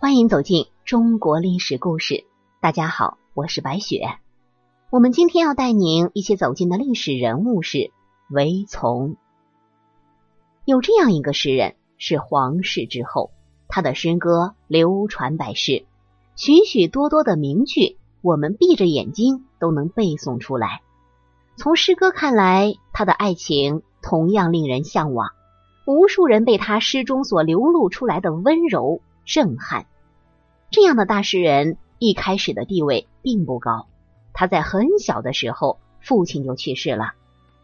欢迎走进中国历史故事。大家好，我是白雪。我们今天要带您一起走进的历史人物是韦从。有这样一个诗人，是皇室之后，他的诗歌流传百世，许许多多的名句，我们闭着眼睛都能背诵出来。从诗歌看来，他的爱情同样令人向往。无数人被他诗中所流露出来的温柔震撼。这样的大诗人一开始的地位并不高，他在很小的时候父亲就去世了，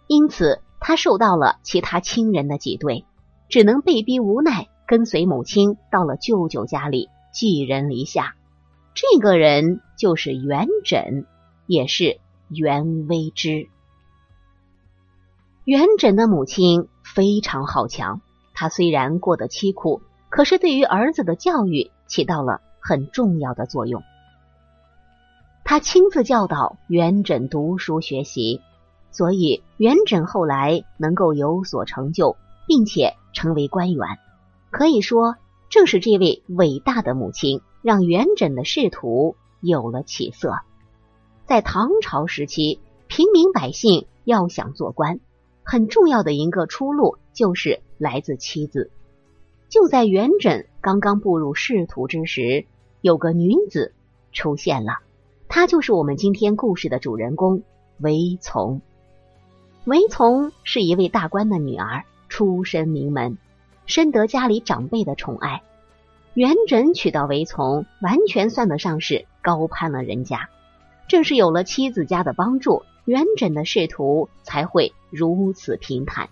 因此他受到了其他亲人的挤兑，只能被逼无奈跟随母亲到了舅舅家里寄人篱下。这个人就是元稹，也是袁微之。元稹的母亲。非常好强，他虽然过得凄苦，可是对于儿子的教育起到了很重要的作用。他亲自教导元稹读书学习，所以元稹后来能够有所成就，并且成为官员。可以说，正是这位伟大的母亲，让元稹的仕途有了起色。在唐朝时期，平民百姓要想做官。很重要的一个出路就是来自妻子。就在元稹刚刚步入仕途之时，有个女子出现了，她就是我们今天故事的主人公韦从。韦从是一位大官的女儿，出身名门，深得家里长辈的宠爱。元稹娶到韦从，完全算得上是高攀了人家。正是有了妻子家的帮助。元稹的仕途才会如此平坦。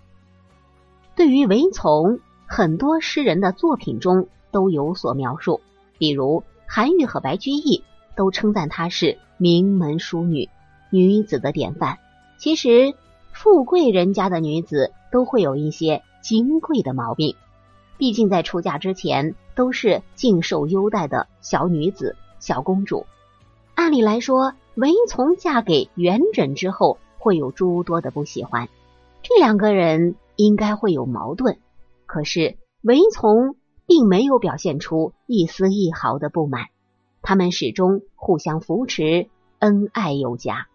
对于韦从，很多诗人的作品中都有所描述，比如韩愈和白居易都称赞她是名门淑女、女子的典范。其实，富贵人家的女子都会有一些金贵的毛病，毕竟在出嫁之前都是尽受优待的小女子、小公主。按理来说，韦从嫁给元稹之后，会有诸多的不喜欢，这两个人应该会有矛盾。可是韦从并没有表现出一丝一毫的不满，他们始终互相扶持，恩爱有加。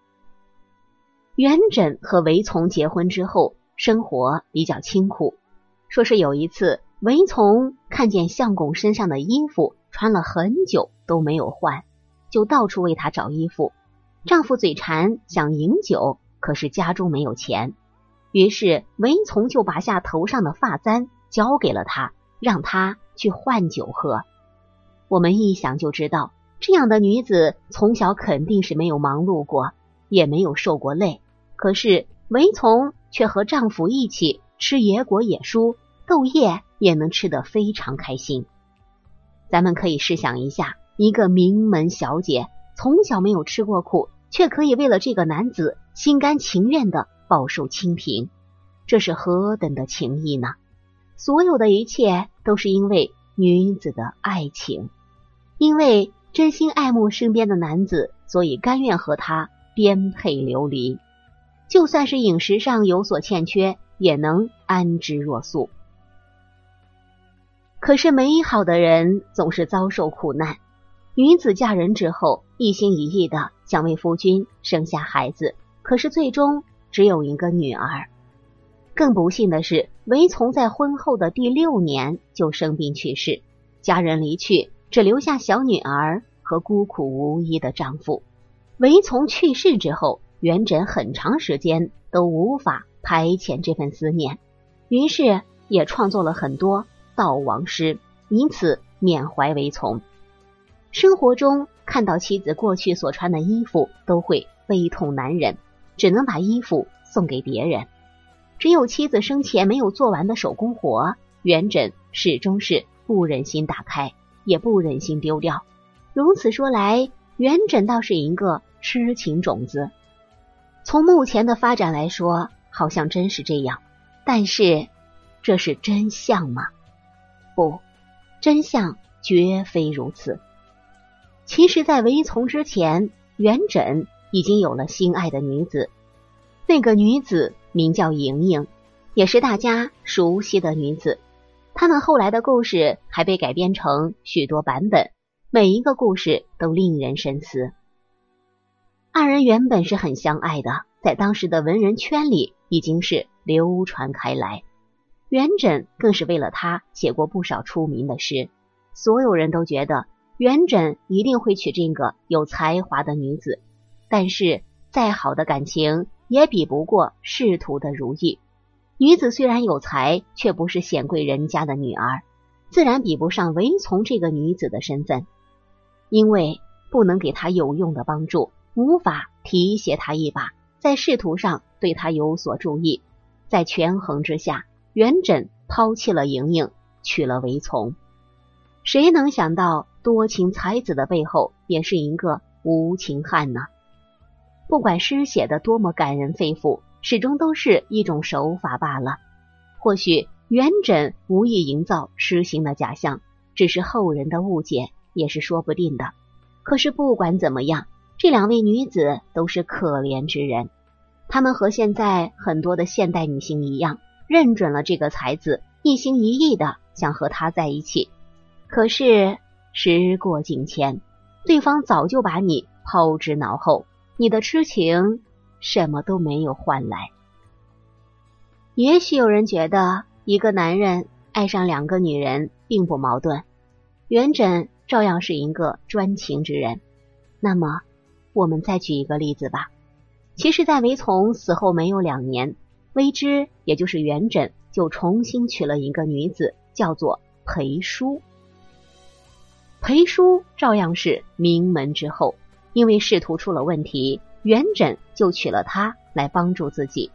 元稹和韦从结婚之后，生活比较清苦。说是有一次，韦从看见相公身上的衣服穿了很久都没有换，就到处为他找衣服。丈夫嘴馋想饮酒，可是家中没有钱，于是韦从就拔下头上的发簪交给了他，让他去换酒喝。我们一想就知道，这样的女子从小肯定是没有忙碌过，也没有受过累。可是韦从却和丈夫一起吃野果、野蔬、豆叶，也能吃得非常开心。咱们可以试想一下，一个名门小姐从小没有吃过苦。却可以为了这个男子心甘情愿的饱受清贫，这是何等的情谊呢？所有的一切都是因为女子的爱情，因为真心爱慕身边的男子，所以甘愿和他颠沛流离，就算是饮食上有所欠缺，也能安之若素。可是美好的人总是遭受苦难。女子嫁人之后，一心一意的想为夫君生下孩子，可是最终只有一个女儿。更不幸的是，韦从在婚后的第六年就生病去世，家人离去，只留下小女儿和孤苦无依的丈夫。韦从去世之后，元稹很长时间都无法排遣这份思念，于是也创作了很多悼亡诗，以此缅怀韦从。生活中看到妻子过去所穿的衣服，都会悲痛难忍，只能把衣服送给别人。只有妻子生前没有做完的手工活，元稹始终是不忍心打开，也不忍心丢掉。如此说来，元稹倒是一个痴情种子。从目前的发展来说，好像真是这样。但是，这是真相吗？不，真相绝非如此。其实，在韦从之前，元稹已经有了心爱的女子。那个女子名叫莹莹，也是大家熟悉的女子。他们后来的故事还被改编成许多版本，每一个故事都令人深思。二人原本是很相爱的，在当时的文人圈里已经是流传开来。元稹更是为了他写过不少出名的诗，所有人都觉得元稹一定会娶这个有才华的女子。但是再好的感情也比不过仕途的如意。女子虽然有才，却不是显贵人家的女儿，自然比不上韦从这个女子的身份，因为不能给她有用的帮助。无法提携她一把，在仕途上对她有所注意，在权衡之下，元稹抛弃了莹莹，娶了韦从。谁能想到多情才子的背后也是一个无情汉呢？不管诗写的多么感人肺腑，始终都是一种手法罢了。或许元稹无意营造痴心的假象，只是后人的误解，也是说不定的。可是不管怎么样。这两位女子都是可怜之人，她们和现在很多的现代女性一样，认准了这个才子，一心一意的想和他在一起。可是时过境迁，对方早就把你抛之脑后，你的痴情什么都没有换来。也许有人觉得，一个男人爱上两个女人并不矛盾，元稹照样是一个专情之人。那么。我们再举一个例子吧。其实，在韦从死后没有两年，韦之也就是元稹就重新娶了一个女子，叫做裴叔。裴叔照样是名门之后，因为仕途出了问题，元稹就娶了她来帮助自己。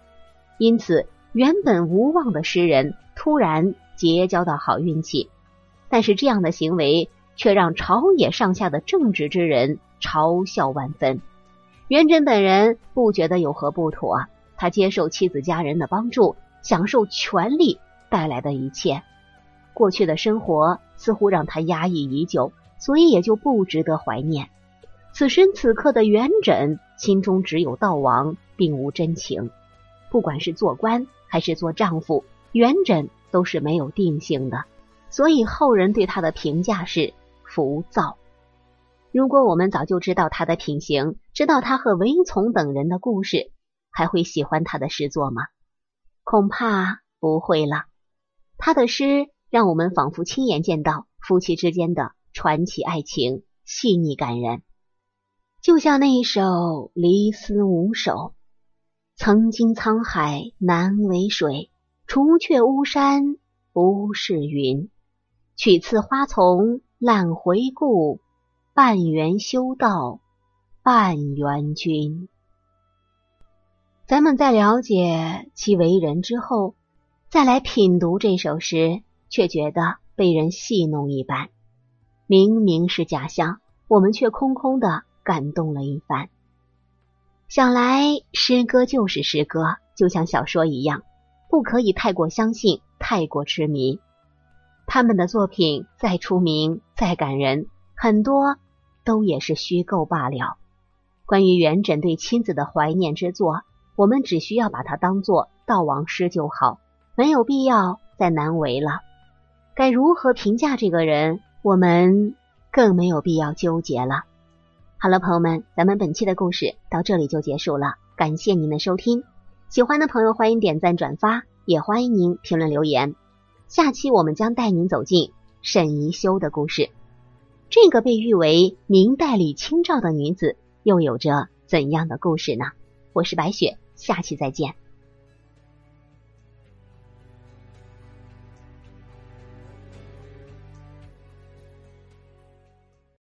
因此，原本无望的诗人突然结交到好运气。但是，这样的行为却让朝野上下的正直之人。嘲笑万分，元稹本人不觉得有何不妥，他接受妻子家人的帮助，享受权力带来的一切。过去的生活似乎让他压抑已久，所以也就不值得怀念。此时此刻的元稹心中只有道王，并无真情。不管是做官还是做丈夫，元稹都是没有定性的，所以后人对他的评价是浮躁。如果我们早就知道他的品行，知道他和韦从等人的故事，还会喜欢他的诗作吗？恐怕不会了。他的诗让我们仿佛亲眼见到夫妻之间的传奇爱情，细腻感人。就像那一首《离思五首》：“曾经沧海难为水，除却巫山不是云。取次花丛懒回顾。”半缘修道，半缘君。咱们在了解其为人之后，再来品读这首诗，却觉得被人戏弄一般。明明是假象，我们却空空的感动了一番。想来诗歌就是诗歌，就像小说一样，不可以太过相信，太过痴迷。他们的作品再出名、再感人，很多。都也是虚构罢了。关于元稹对亲子的怀念之作，我们只需要把它当做悼亡诗就好，没有必要再难为了。该如何评价这个人，我们更没有必要纠结了。好了，朋友们，咱们本期的故事到这里就结束了，感谢您的收听。喜欢的朋友欢迎点赞转发，也欢迎您评论留言。下期我们将带您走进沈宜修的故事。这个被誉为明代李清照的女子，又有着怎样的故事呢？我是白雪，下期再见。